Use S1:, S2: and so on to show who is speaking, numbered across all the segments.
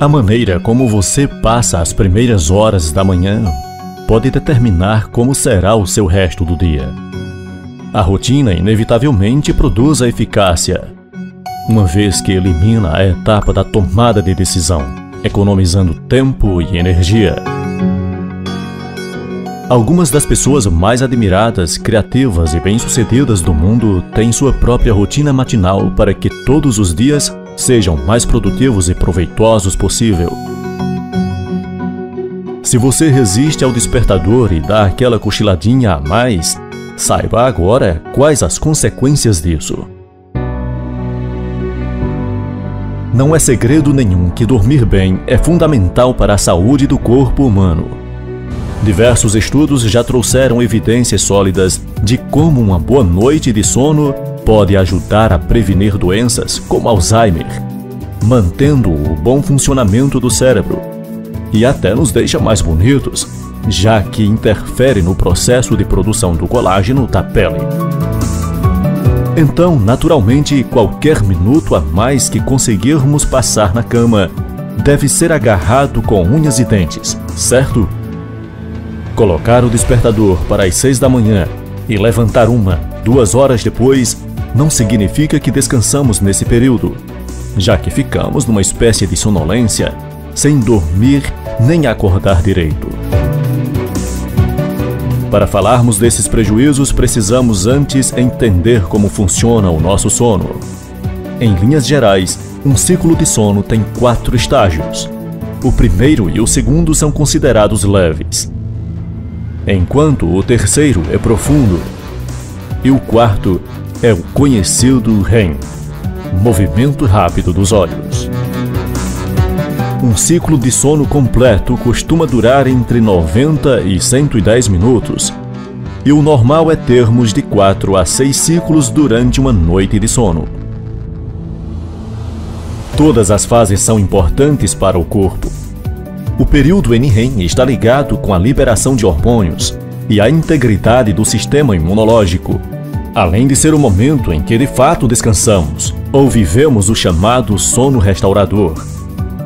S1: A maneira como você passa as primeiras horas da manhã pode determinar como será o seu resto do dia. A rotina inevitavelmente produz a eficácia, uma vez que elimina a etapa da tomada de decisão, economizando tempo e energia. Algumas das pessoas mais admiradas, criativas e bem-sucedidas do mundo têm sua própria rotina matinal para que todos os dias sejam mais produtivos e proveitosos possível. Se você resiste ao despertador e dá aquela cochiladinha a mais, saiba agora quais as consequências disso. Não é segredo nenhum que dormir bem é fundamental para a saúde do corpo humano. Diversos estudos já trouxeram evidências sólidas de como uma boa noite de sono pode ajudar a prevenir doenças como Alzheimer, mantendo o bom funcionamento do cérebro e até nos deixa mais bonitos, já que interfere no processo de produção do colágeno da pele. Então, naturalmente, qualquer minuto a mais que conseguirmos passar na cama deve ser agarrado com unhas e dentes, certo? Colocar o despertador para as seis da manhã e levantar uma, duas horas depois não significa que descansamos nesse período, já que ficamos numa espécie de sonolência, sem dormir nem acordar direito. Para falarmos desses prejuízos, precisamos antes entender como funciona o nosso sono. Em linhas gerais, um ciclo de sono tem quatro estágios. O primeiro e o segundo são considerados leves, enquanto o terceiro é profundo e o quarto é o conhecido REM movimento rápido dos olhos. Um ciclo de sono completo costuma durar entre 90 e 110 minutos, e o normal é termos de 4 a 6 ciclos durante uma noite de sono. Todas as fases são importantes para o corpo, o período NREM está ligado com a liberação de hormônios e a integridade do sistema imunológico, além de ser o momento em que de fato descansamos ou vivemos o chamado sono restaurador.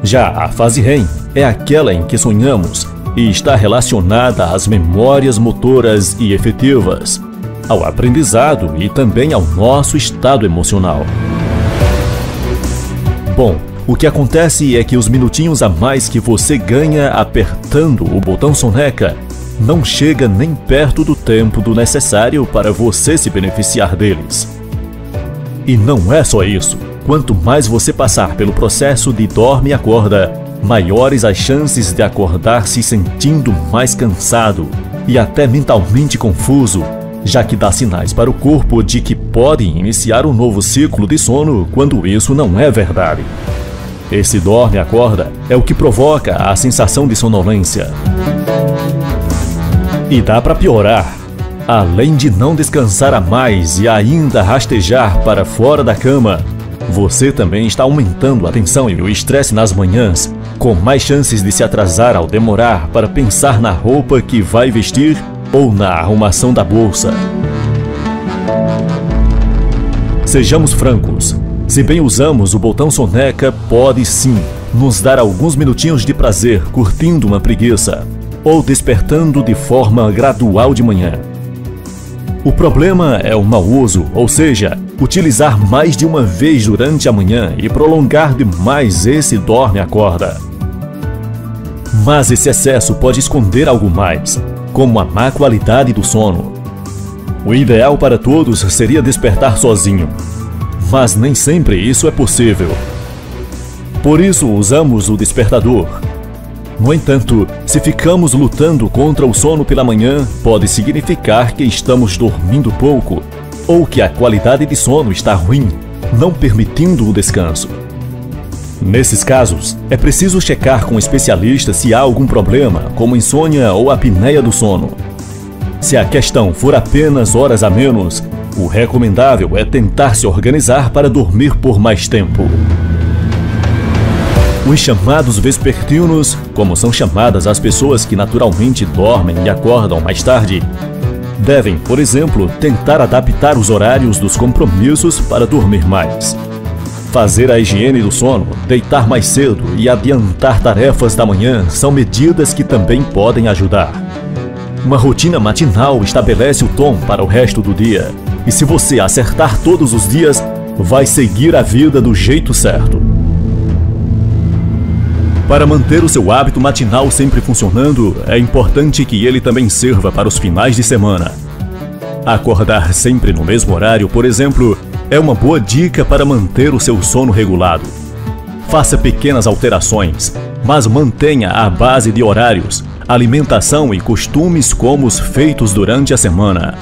S1: Já a fase REM é aquela em que sonhamos e está relacionada às memórias motoras e efetivas, ao aprendizado e também ao nosso estado emocional. Bom, o que acontece é que os minutinhos a mais que você ganha apertando o botão soneca não chega nem perto do tempo do necessário para você se beneficiar deles. E não é só isso. Quanto mais você passar pelo processo de dorme e acorda, maiores as chances de acordar se sentindo mais cansado e até mentalmente confuso, já que dá sinais para o corpo de que pode iniciar um novo ciclo de sono quando isso não é verdade. Esse dorme-acorda é o que provoca a sensação de sonolência. E dá para piorar. Além de não descansar a mais e ainda rastejar para fora da cama, você também está aumentando a tensão e o estresse nas manhãs, com mais chances de se atrasar ao demorar para pensar na roupa que vai vestir ou na arrumação da bolsa. Sejamos francos, se bem usamos o botão soneca, pode sim nos dar alguns minutinhos de prazer curtindo uma preguiça ou despertando de forma gradual de manhã. O problema é o mau uso, ou seja, utilizar mais de uma vez durante a manhã e prolongar demais esse dorme-acorda. Mas esse excesso pode esconder algo mais, como a má qualidade do sono. O ideal para todos seria despertar sozinho, mas nem sempre isso é possível. Por isso usamos o despertador. No entanto, se ficamos lutando contra o sono pela manhã, pode significar que estamos dormindo pouco ou que a qualidade de sono está ruim, não permitindo o descanso. Nesses casos, é preciso checar com o especialista se há algum problema, como insônia ou apneia do sono. Se a questão for apenas horas a menos, o recomendável é tentar se organizar para dormir por mais tempo. Os chamados vespertinos, como são chamadas as pessoas que naturalmente dormem e acordam mais tarde, devem, por exemplo, tentar adaptar os horários dos compromissos para dormir mais. Fazer a higiene do sono, deitar mais cedo e adiantar tarefas da manhã são medidas que também podem ajudar. Uma rotina matinal estabelece o tom para o resto do dia. E se você acertar todos os dias, vai seguir a vida do jeito certo. Para manter o seu hábito matinal sempre funcionando, é importante que ele também sirva para os finais de semana. Acordar sempre no mesmo horário, por exemplo, é uma boa dica para manter o seu sono regulado. Faça pequenas alterações, mas mantenha a base de horários, alimentação e costumes como os feitos durante a semana.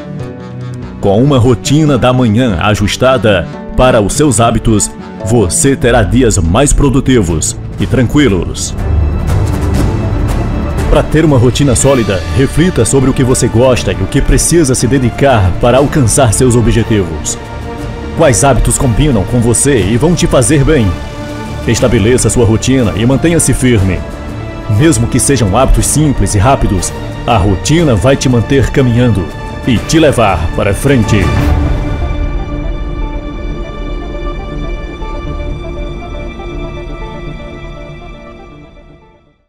S1: Com uma rotina da manhã ajustada para os seus hábitos, você terá dias mais produtivos e tranquilos. Para ter uma rotina sólida, reflita sobre o que você gosta e o que precisa se dedicar para alcançar seus objetivos. Quais hábitos combinam com você e vão te fazer bem? Estabeleça sua rotina e mantenha-se firme. Mesmo que sejam hábitos simples e rápidos, a rotina vai te manter caminhando e te levar para frente.